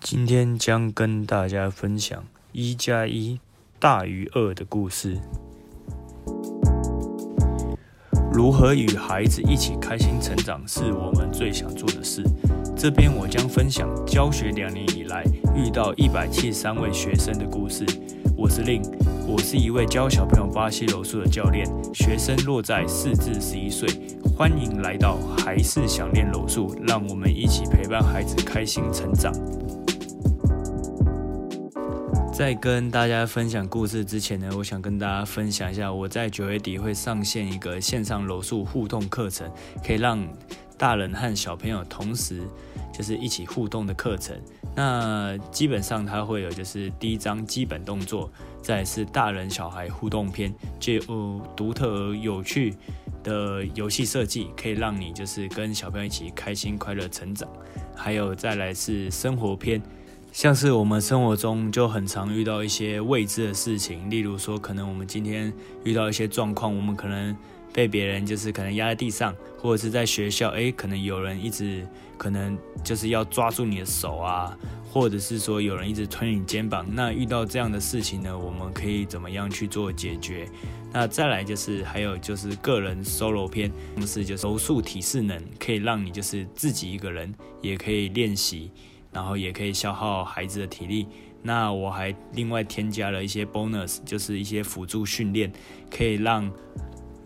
今天将跟大家分享一加一大于二的故事。如何与孩子一起开心成长，是我们最想做的事。这边我将分享教学两年以来遇到一百七十三位学生的故事。我是令，我是一位教小朋友巴西柔术的教练，学生落在四至十一岁。欢迎来到还是想练柔术，让我们一起陪伴孩子开心成长。在跟大家分享故事之前呢，我想跟大家分享一下，我在九月底会上线一个线上柔术互动课程，可以让大人和小朋友同时就是一起互动的课程。那基本上它会有就是第一章基本动作，再是大人小孩互动篇，就有独特而有趣的游戏设计，可以让你就是跟小朋友一起开心快乐成长。还有再来是生活篇。像是我们生活中就很常遇到一些未知的事情，例如说，可能我们今天遇到一些状况，我们可能被别人就是可能压在地上，或者是在学校，诶，可能有人一直可能就是要抓住你的手啊，或者是说有人一直推你肩膀。那遇到这样的事情呢，我们可以怎么样去做解决？那再来就是还有就是个人 solo 篇，同时就是柔术体适能，可以让你就是自己一个人也可以练习。然后也可以消耗孩子的体力。那我还另外添加了一些 bonus，就是一些辅助训练，可以让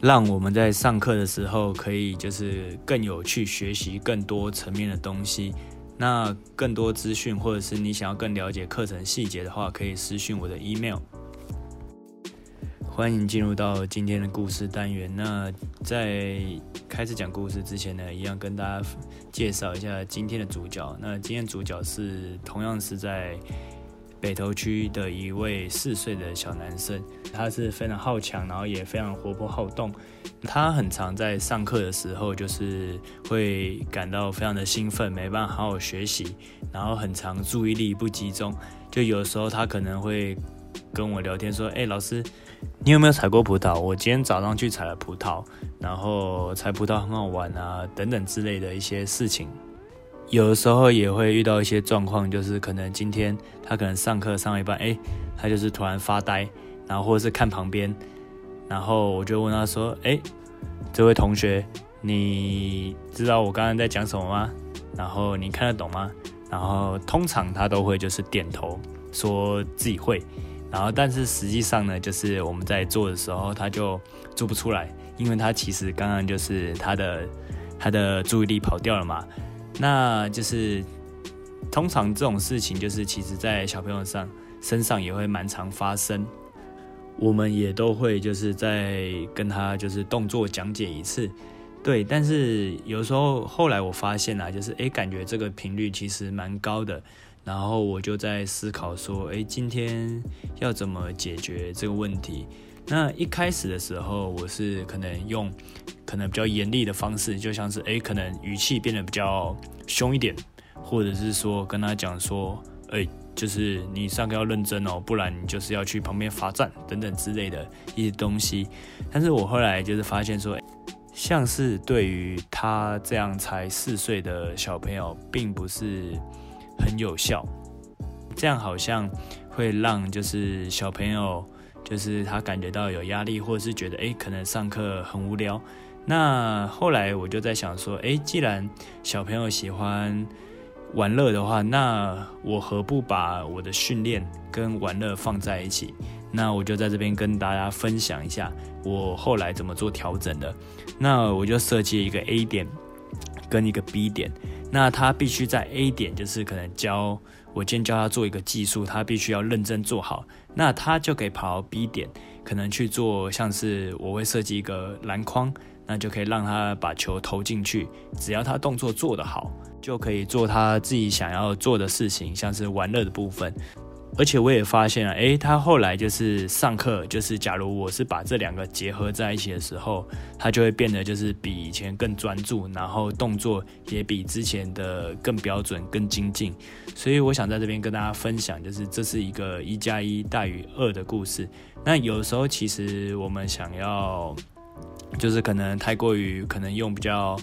让我们在上课的时候可以就是更有趣，学习更多层面的东西。那更多资讯，或者是你想要更了解课程细节的话，可以私讯我的 email。欢迎进入到今天的故事单元。那在开始讲故事之前呢，一样跟大家介绍一下今天的主角。那今天主角是同样是在北投区的一位四岁的小男生，他是非常好强，然后也非常活泼好动。他很常在上课的时候就是会感到非常的兴奋，没办法好好学习，然后很常注意力不集中。就有时候他可能会跟我聊天说：“哎，老师。”你有没有采过葡萄？我今天早上去采了葡萄，然后采葡萄很好玩啊，等等之类的一些事情。有的时候也会遇到一些状况，就是可能今天他可能上课上一半，哎，他就是突然发呆，然后或者是看旁边，然后我就问他说：“哎，这位同学，你知道我刚刚在讲什么吗？然后你看得懂吗？”然后通常他都会就是点头，说自己会。然后，但是实际上呢，就是我们在做的时候，他就做不出来，因为他其实刚刚就是他的他的注意力跑掉了嘛。那就是通常这种事情，就是其实在小朋友上身上也会蛮常发生。我们也都会就是在跟他就是动作讲解一次，对。但是有时候后来我发现啊，就是诶，感觉这个频率其实蛮高的。然后我就在思考说，哎，今天要怎么解决这个问题？那一开始的时候，我是可能用可能比较严厉的方式，就像是哎，可能语气变得比较凶一点，或者是说跟他讲说，哎，就是你上课要认真哦，不然你就是要去旁边罚站等等之类的一些东西。但是我后来就是发现说，像是对于他这样才四岁的小朋友，并不是。很有效，这样好像会让就是小朋友，就是他感觉到有压力，或者是觉得诶可能上课很无聊。那后来我就在想说，诶，既然小朋友喜欢玩乐的话，那我何不把我的训练跟玩乐放在一起？那我就在这边跟大家分享一下我后来怎么做调整的。那我就设计一个 A 点跟一个 B 点。那他必须在 A 点，就是可能教我今天教他做一个技术，他必须要认真做好。那他就可以跑到 B 点，可能去做像是我会设计一个篮筐，那就可以让他把球投进去。只要他动作做得好，就可以做他自己想要做的事情，像是玩乐的部分。而且我也发现了，诶，他后来就是上课，就是假如我是把这两个结合在一起的时候，他就会变得就是比以前更专注，然后动作也比之前的更标准、更精进。所以我想在这边跟大家分享，就是这是一个一加一大于二的故事。那有时候其实我们想要，就是可能太过于可能用比较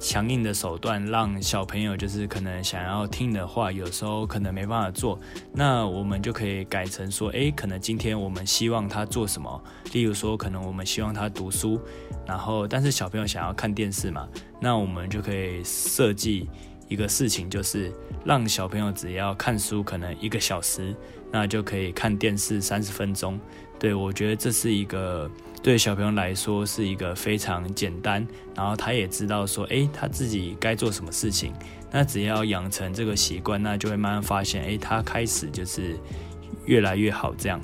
强硬的手段让小朋友就是可能想要听的话，有时候可能没办法做，那我们就可以改成说，诶，可能今天我们希望他做什么？例如说，可能我们希望他读书，然后但是小朋友想要看电视嘛，那我们就可以设计一个事情，就是让小朋友只要看书可能一个小时，那就可以看电视三十分钟。对我觉得这是一个。对小朋友来说是一个非常简单，然后他也知道说，诶，他自己该做什么事情。那只要养成这个习惯，那就会慢慢发现，诶，他开始就是越来越好。这样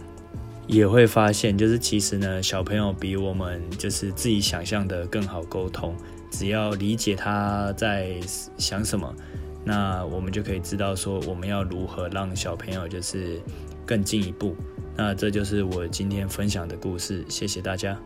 也会发现，就是其实呢，小朋友比我们就是自己想象的更好沟通。只要理解他在想什么，那我们就可以知道说，我们要如何让小朋友就是更进一步。那这就是我今天分享的故事，谢谢大家。